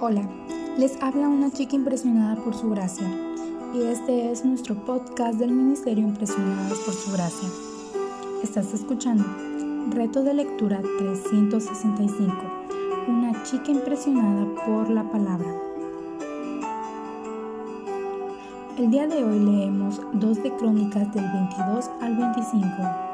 Hola, les habla una chica impresionada por su gracia y este es nuestro podcast del Ministerio Impresionadas por su gracia. Estás escuchando Reto de Lectura 365, una chica impresionada por la palabra. El día de hoy leemos dos de Crónicas del 22 al 25.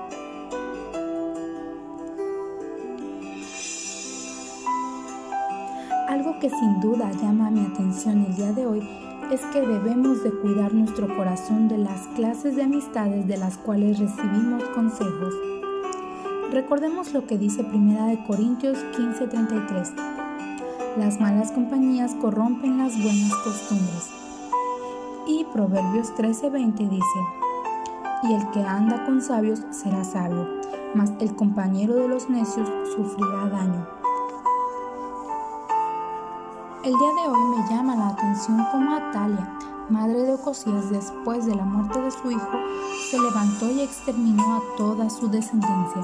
Algo que sin duda llama mi atención el día de hoy es que debemos de cuidar nuestro corazón de las clases de amistades de las cuales recibimos consejos. Recordemos lo que dice 1 Corintios 15:33. Las malas compañías corrompen las buenas costumbres. Y Proverbios 13:20 dice, y el que anda con sabios será sabio, mas el compañero de los necios sufrirá daño. El día de hoy me llama la atención cómo Atalia, madre de Ocosías, después de la muerte de su hijo, se levantó y exterminó a toda su descendencia,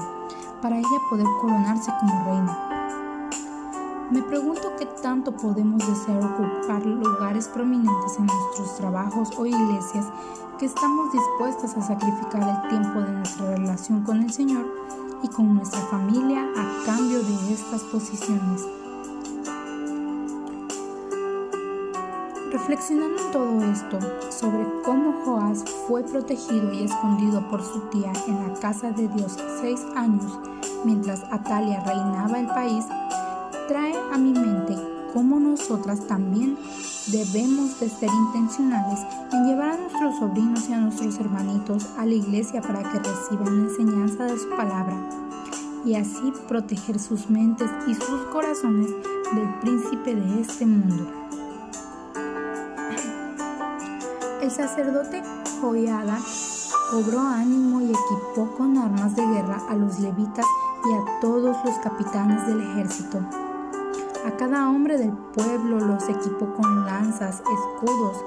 para ella poder coronarse como reina. Me pregunto qué tanto podemos desear ocupar lugares prominentes en nuestros trabajos o iglesias que estamos dispuestas a sacrificar el tiempo de nuestra relación con el Señor y con nuestra familia a cambio de estas posiciones. Reflexionando en todo esto, sobre cómo Joás fue protegido y escondido por su tía en la casa de Dios seis años mientras Atalia reinaba el país, trae a mi mente cómo nosotras también debemos de ser intencionales en llevar a nuestros sobrinos y a nuestros hermanitos a la iglesia para que reciban la enseñanza de su palabra y así proteger sus mentes y sus corazones del príncipe de este mundo. El sacerdote Joiada cobró ánimo y equipó con armas de guerra a los levitas y a todos los capitanes del ejército. A cada hombre del pueblo los equipó con lanzas, escudos,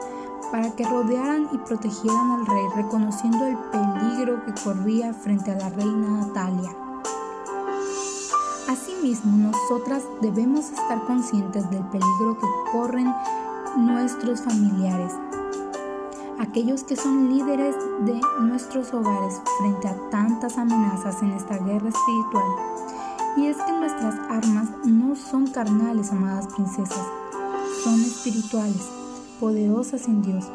para que rodearan y protegieran al rey, reconociendo el peligro que corría frente a la reina Natalia. Asimismo, nosotras debemos estar conscientes del peligro que corren nuestros familiares, aquellos que son líderes de nuestros hogares frente a tantas amenazas en esta guerra espiritual. Y es que nuestras armas no son carnales, amadas princesas, son espirituales, poderosas en Dios.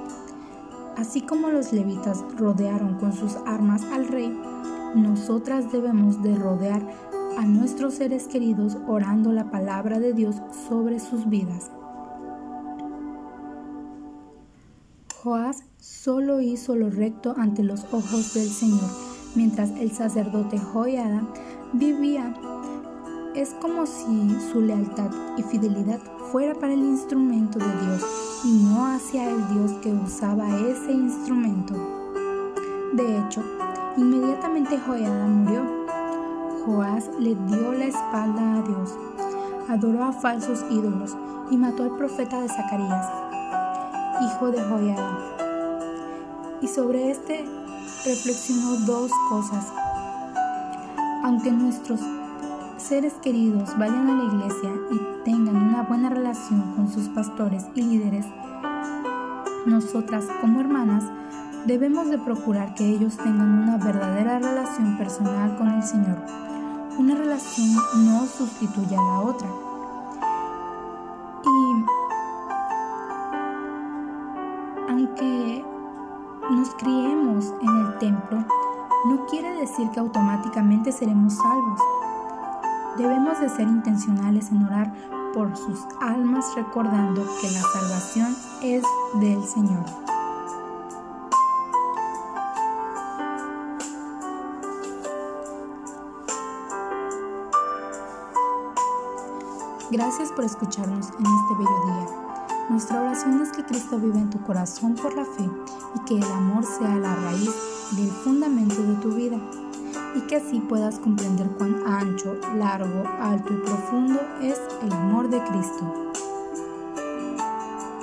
Así como los levitas rodearon con sus armas al rey, nosotras debemos de rodear a nuestros seres queridos orando la palabra de Dios sobre sus vidas. Joás solo hizo lo recto ante los ojos del Señor, mientras el sacerdote Joiada vivía. Es como si su lealtad y fidelidad fuera para el instrumento de Dios y no hacia el Dios que usaba ese instrumento. De hecho, inmediatamente Joiada murió. Joás le dio la espalda a Dios, adoró a falsos ídolos y mató al profeta de Zacarías, hijo de Joiada. Y sobre este reflexionó dos cosas. Aunque nuestros seres queridos vayan a la iglesia y tengan una buena relación con sus pastores y líderes, nosotras como hermanas debemos de procurar que ellos tengan una verdadera relación personal con el Señor. Una relación no sustituye a la otra. Aunque nos criemos en el templo, no quiere decir que automáticamente seremos salvos. Debemos de ser intencionales en orar por sus almas recordando que la salvación es del Señor. Gracias por escucharnos en este bello día. Nuestra oración es que Cristo viva en tu corazón por la fe y que el amor sea la raíz del fundamento de tu vida y que así puedas comprender cuán ancho, largo, alto y profundo es el amor de Cristo.